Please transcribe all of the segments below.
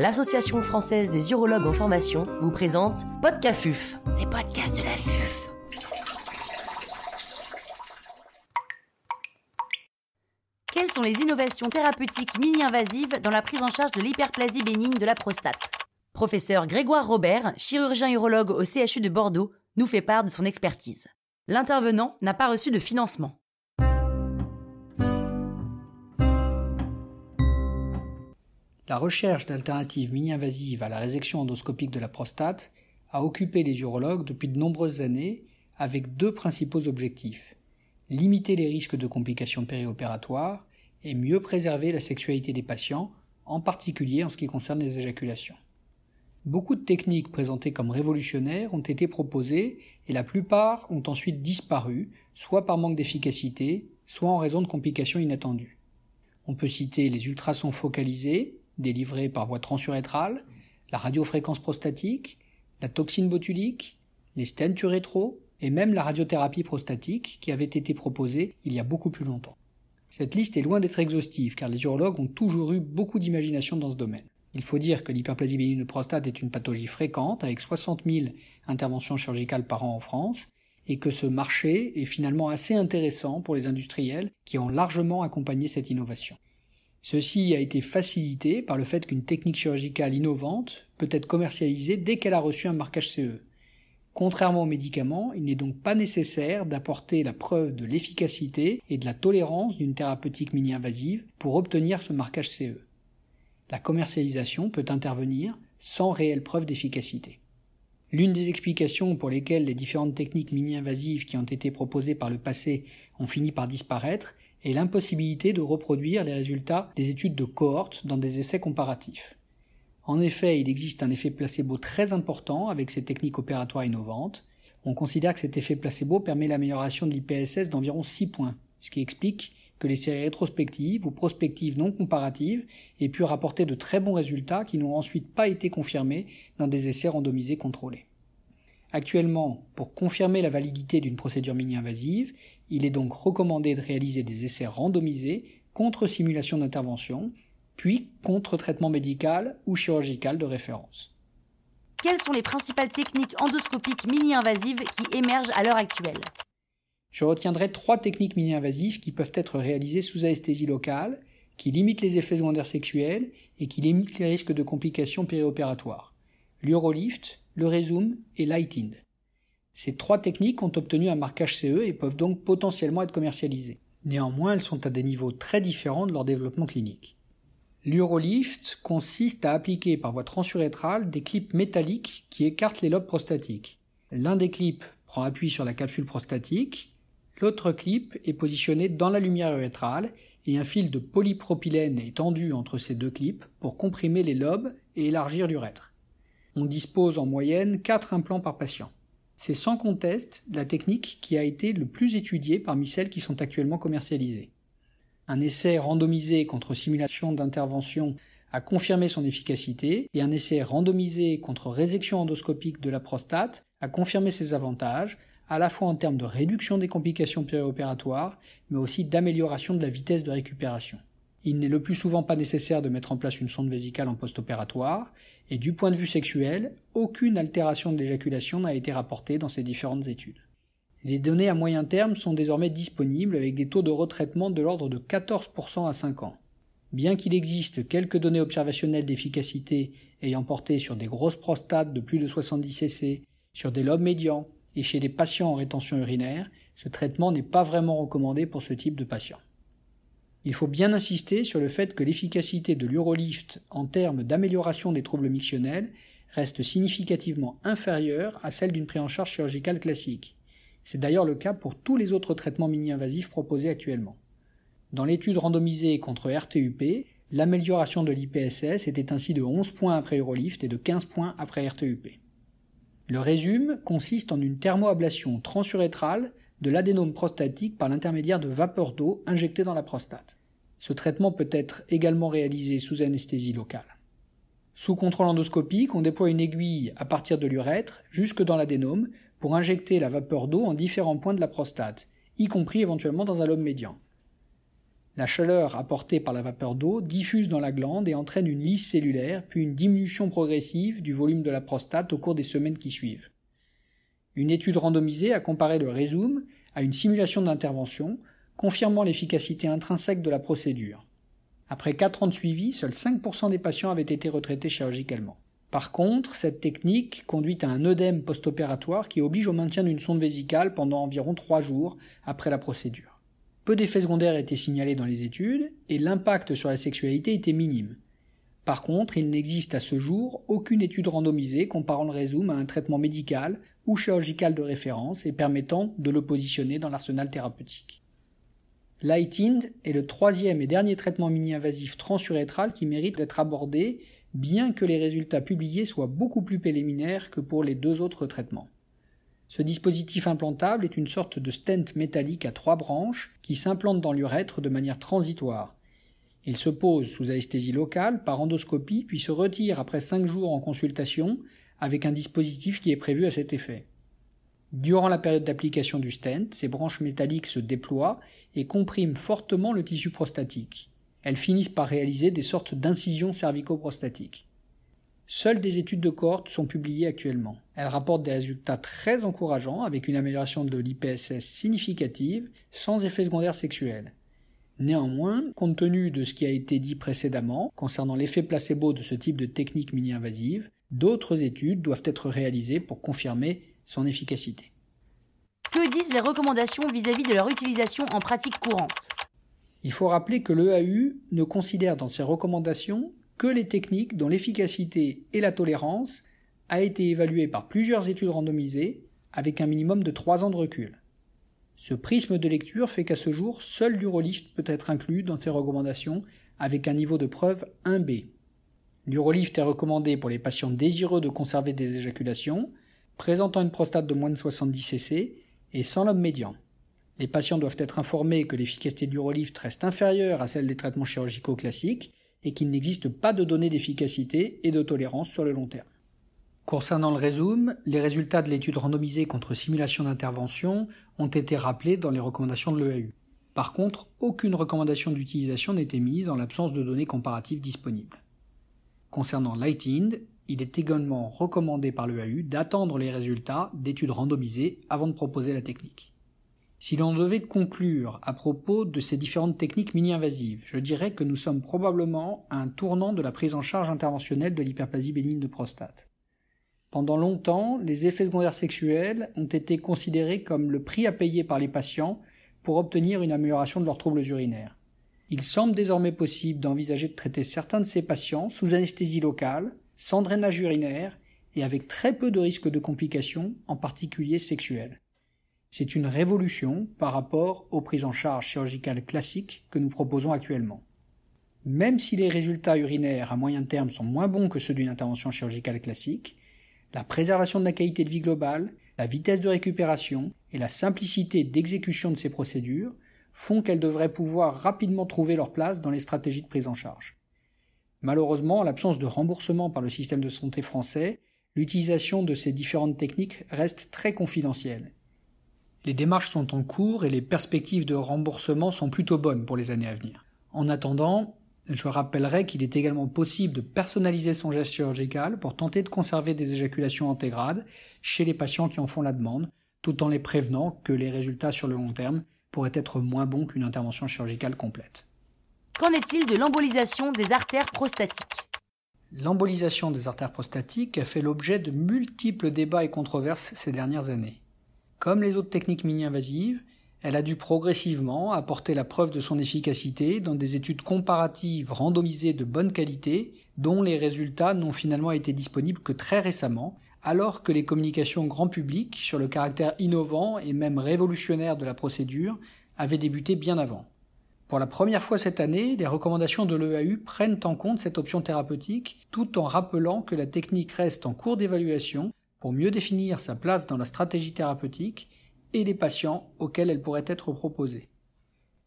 l'Association française des urologues en formation vous présente Podcafuf, les podcasts de la FUF. Quelles sont les innovations thérapeutiques mini-invasives dans la prise en charge de l'hyperplasie bénigne de la prostate? Professeur Grégoire Robert, chirurgien urologue au CHU de Bordeaux, nous fait part de son expertise. L'intervenant n'a pas reçu de financement. La recherche d'alternatives mini-invasives à la résection endoscopique de la prostate a occupé les urologues depuis de nombreuses années avec deux principaux objectifs limiter les risques de complications périopératoires et mieux préserver la sexualité des patients, en particulier en ce qui concerne les éjaculations. Beaucoup de techniques présentées comme révolutionnaires ont été proposées et la plupart ont ensuite disparu, soit par manque d'efficacité, soit en raison de complications inattendues. On peut citer les ultrasons focalisés, délivrés par voie transurétrale, la radiofréquence prostatique, la toxine botulique, les stents urétro et même la radiothérapie prostatique qui avait été proposée il y a beaucoup plus longtemps. Cette liste est loin d'être exhaustive car les urologues ont toujours eu beaucoup d'imagination dans ce domaine. Il faut dire que l'hyperplasie bénigne de prostate est une pathologie fréquente avec 60 000 interventions chirurgicales par an en France et que ce marché est finalement assez intéressant pour les industriels qui ont largement accompagné cette innovation. Ceci a été facilité par le fait qu'une technique chirurgicale innovante peut être commercialisée dès qu'elle a reçu un marquage CE. Contrairement aux médicaments, il n'est donc pas nécessaire d'apporter la preuve de l'efficacité et de la tolérance d'une thérapeutique mini-invasive pour obtenir ce marquage CE. La commercialisation peut intervenir sans réelle preuve d'efficacité. L'une des explications pour lesquelles les différentes techniques mini-invasives qui ont été proposées par le passé ont fini par disparaître et l'impossibilité de reproduire les résultats des études de cohorte dans des essais comparatifs. En effet, il existe un effet placebo très important avec ces techniques opératoires innovantes. On considère que cet effet placebo permet l'amélioration de l'IPSS d'environ 6 points, ce qui explique que les séries rétrospectives ou prospectives non comparatives aient pu rapporter de très bons résultats qui n'ont ensuite pas été confirmés dans des essais randomisés contrôlés. Actuellement, pour confirmer la validité d'une procédure mini-invasive, il est donc recommandé de réaliser des essais randomisés contre simulation d'intervention, puis contre traitement médical ou chirurgical de référence. Quelles sont les principales techniques endoscopiques mini-invasives qui émergent à l'heure actuelle? Je retiendrai trois techniques mini-invasives qui peuvent être réalisées sous anesthésie locale, qui limitent les effets secondaires sexuels et qui limitent les risques de complications périopératoires. L'urolift, le Resume et Lightind. Ces trois techniques ont obtenu un marquage CE et peuvent donc potentiellement être commercialisées. Néanmoins, elles sont à des niveaux très différents de leur développement clinique. L'urolift consiste à appliquer par voie transurétrale des clips métalliques qui écartent les lobes prostatiques. L'un des clips prend appui sur la capsule prostatique, l'autre clip est positionné dans la lumière urétrale et un fil de polypropylène est tendu entre ces deux clips pour comprimer les lobes et élargir l'urètre. On dispose en moyenne 4 implants par patient. C'est sans conteste la technique qui a été le plus étudiée parmi celles qui sont actuellement commercialisées. Un essai randomisé contre simulation d'intervention a confirmé son efficacité et un essai randomisé contre résection endoscopique de la prostate a confirmé ses avantages, à la fois en termes de réduction des complications périopératoires, mais aussi d'amélioration de la vitesse de récupération. Il n'est le plus souvent pas nécessaire de mettre en place une sonde vésicale en post-opératoire, et du point de vue sexuel, aucune altération de l'éjaculation n'a été rapportée dans ces différentes études. Les données à moyen terme sont désormais disponibles avec des taux de retraitement de l'ordre de 14% à 5 ans. Bien qu'il existe quelques données observationnelles d'efficacité ayant porté sur des grosses prostates de plus de 70 cc, sur des lobes médians et chez des patients en rétention urinaire, ce traitement n'est pas vraiment recommandé pour ce type de patients. Il faut bien insister sur le fait que l'efficacité de l'Urolift en termes d'amélioration des troubles mictionnels reste significativement inférieure à celle d'une prise en charge chirurgicale classique. C'est d'ailleurs le cas pour tous les autres traitements mini-invasifs proposés actuellement. Dans l'étude randomisée contre RTUP, l'amélioration de l'IPSS était ainsi de 11 points après Urolift et de 15 points après RTUP. Le résumé consiste en une thermoablation transurétrale de l'adénome prostatique par l'intermédiaire de vapeur d'eau injectée dans la prostate. Ce traitement peut être également réalisé sous anesthésie locale. Sous contrôle endoscopique, on déploie une aiguille à partir de l'urètre jusque dans l'adénome pour injecter la vapeur d'eau en différents points de la prostate, y compris éventuellement dans un lobe médian. La chaleur apportée par la vapeur d'eau diffuse dans la glande et entraîne une lyse cellulaire, puis une diminution progressive du volume de la prostate au cours des semaines qui suivent. Une étude randomisée a comparé le Résume à une simulation d'intervention, confirmant l'efficacité intrinsèque de la procédure. Après 4 ans de suivi, seuls 5% des patients avaient été retraités chirurgicalement. Par contre, cette technique conduit à un œdème post-opératoire qui oblige au maintien d'une sonde vésicale pendant environ 3 jours après la procédure. Peu d'effets secondaires étaient signalés dans les études et l'impact sur la sexualité était minime. Par contre, il n'existe à ce jour aucune étude randomisée comparant le Résume à un traitement médical ou chirurgical de référence et permettant de le positionner dans l'arsenal thérapeutique. Lightind est le troisième et dernier traitement mini-invasif transurétral qui mérite d'être abordé, bien que les résultats publiés soient beaucoup plus préliminaires que pour les deux autres traitements. Ce dispositif implantable est une sorte de stent métallique à trois branches qui s'implante dans l'urètre de manière transitoire. Il se pose sous anesthésie locale par endoscopie puis se retire après cinq jours en consultation avec un dispositif qui est prévu à cet effet. Durant la période d'application du stent, ces branches métalliques se déploient et compriment fortement le tissu prostatique. Elles finissent par réaliser des sortes d'incisions cervico-prostatiques. Seules des études de cohorte sont publiées actuellement. Elles rapportent des résultats très encourageants avec une amélioration de l'IPSS significative sans effet secondaire sexuel. Néanmoins, compte tenu de ce qui a été dit précédemment concernant l'effet placebo de ce type de technique mini-invasive, d'autres études doivent être réalisées pour confirmer son efficacité. Que disent les recommandations vis-à-vis de leur utilisation en pratique courante? Il faut rappeler que l'EAU ne considère dans ses recommandations que les techniques dont l'efficacité et la tolérance a été évaluée par plusieurs études randomisées avec un minimum de 3 ans de recul. Ce prisme de lecture fait qu'à ce jour, seul l'urolift peut être inclus dans ces recommandations avec un niveau de preuve 1B. L'urolift est recommandé pour les patients désireux de conserver des éjaculations, présentant une prostate de moins de 70 cc et sans lobe médian. Les patients doivent être informés que l'efficacité du Urolift reste inférieure à celle des traitements chirurgicaux classiques et qu'il n'existe pas de données d'efficacité et de tolérance sur le long terme. Concernant le Résume, les résultats de l'étude randomisée contre simulation d'intervention ont été rappelés dans les recommandations de l'EAU. Par contre, aucune recommandation d'utilisation n'est émise en l'absence de données comparatives disponibles. Concernant Lightind, il est également recommandé par l'EAU d'attendre les résultats d'études randomisées avant de proposer la technique. Si l'on devait conclure à propos de ces différentes techniques mini-invasives, je dirais que nous sommes probablement à un tournant de la prise en charge interventionnelle de l'hyperplasie bénigne de prostate. Pendant longtemps, les effets secondaires sexuels ont été considérés comme le prix à payer par les patients pour obtenir une amélioration de leurs troubles urinaires. Il semble désormais possible d'envisager de traiter certains de ces patients sous anesthésie locale, sans drainage urinaire et avec très peu de risques de complications, en particulier sexuelles. C'est une révolution par rapport aux prises en charge chirurgicales classiques que nous proposons actuellement. Même si les résultats urinaires à moyen terme sont moins bons que ceux d'une intervention chirurgicale classique, la préservation de la qualité de vie globale, la vitesse de récupération et la simplicité d'exécution de ces procédures font qu'elles devraient pouvoir rapidement trouver leur place dans les stratégies de prise en charge. Malheureusement, en l'absence de remboursement par le système de santé français, l'utilisation de ces différentes techniques reste très confidentielle. Les démarches sont en cours et les perspectives de remboursement sont plutôt bonnes pour les années à venir. En attendant, je rappellerai qu'il est également possible de personnaliser son geste chirurgical pour tenter de conserver des éjaculations antégrades chez les patients qui en font la demande, tout en les prévenant que les résultats sur le long terme pourrait être moins bon qu'une intervention chirurgicale complète. Qu'en est-il de l'embolisation des artères prostatiques? L'embolisation des artères prostatiques a fait l'objet de multiples débats et controverses ces dernières années. Comme les autres techniques mini-invasives, elle a dû progressivement apporter la preuve de son efficacité dans des études comparatives randomisées de bonne qualité, dont les résultats n'ont finalement été disponibles que très récemment, alors que les communications grand public sur le caractère innovant et même révolutionnaire de la procédure avaient débuté bien avant. Pour la première fois cette année, les recommandations de l'EAU prennent en compte cette option thérapeutique tout en rappelant que la technique reste en cours d'évaluation pour mieux définir sa place dans la stratégie thérapeutique et les patients auxquels elle pourrait être proposée.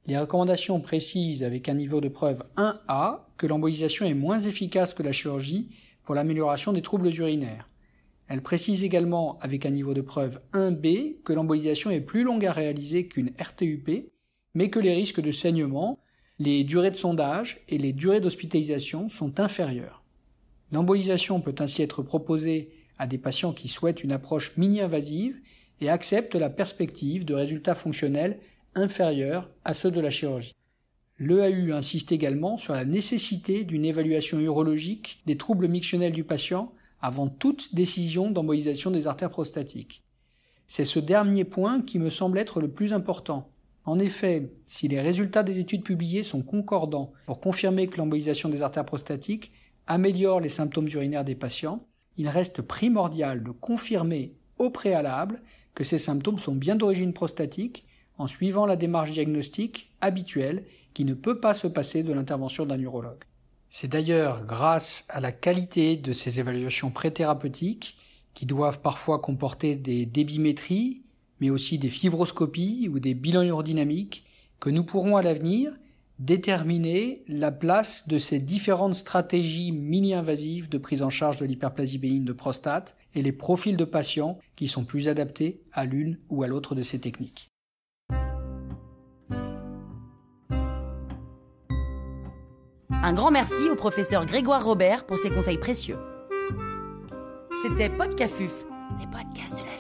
Les recommandations précisent avec un niveau de preuve 1A que l'embolisation est moins efficace que la chirurgie pour l'amélioration des troubles urinaires. Elle précise également, avec un niveau de preuve 1B, que l'embolisation est plus longue à réaliser qu'une RTUP, mais que les risques de saignement les durées de sondage et les durées d'hospitalisation sont inférieures. L'embolisation peut ainsi être proposée à des patients qui souhaitent une approche mini-invasive et acceptent la perspective de résultats fonctionnels inférieurs à ceux de la chirurgie. L'EAU insiste également sur la nécessité d'une évaluation urologique des troubles mictionnels du patient avant toute décision d'embolisation des artères prostatiques. C'est ce dernier point qui me semble être le plus important. En effet, si les résultats des études publiées sont concordants pour confirmer que l'embolisation des artères prostatiques améliore les symptômes urinaires des patients, il reste primordial de confirmer au préalable que ces symptômes sont bien d'origine prostatique en suivant la démarche diagnostique habituelle qui ne peut pas se passer de l'intervention d'un urologue. C'est d'ailleurs grâce à la qualité de ces évaluations préthérapeutiques qui doivent parfois comporter des débimétries, mais aussi des fibroscopies ou des bilans urodynamiques, que nous pourrons à l'avenir déterminer la place de ces différentes stratégies mini-invasives de prise en charge de l'hyperplasie bénigne de prostate et les profils de patients qui sont plus adaptés à l'une ou à l'autre de ces techniques. Un grand merci au professeur Grégoire Robert pour ses conseils précieux. C'était Podcafuf, les podcasts de la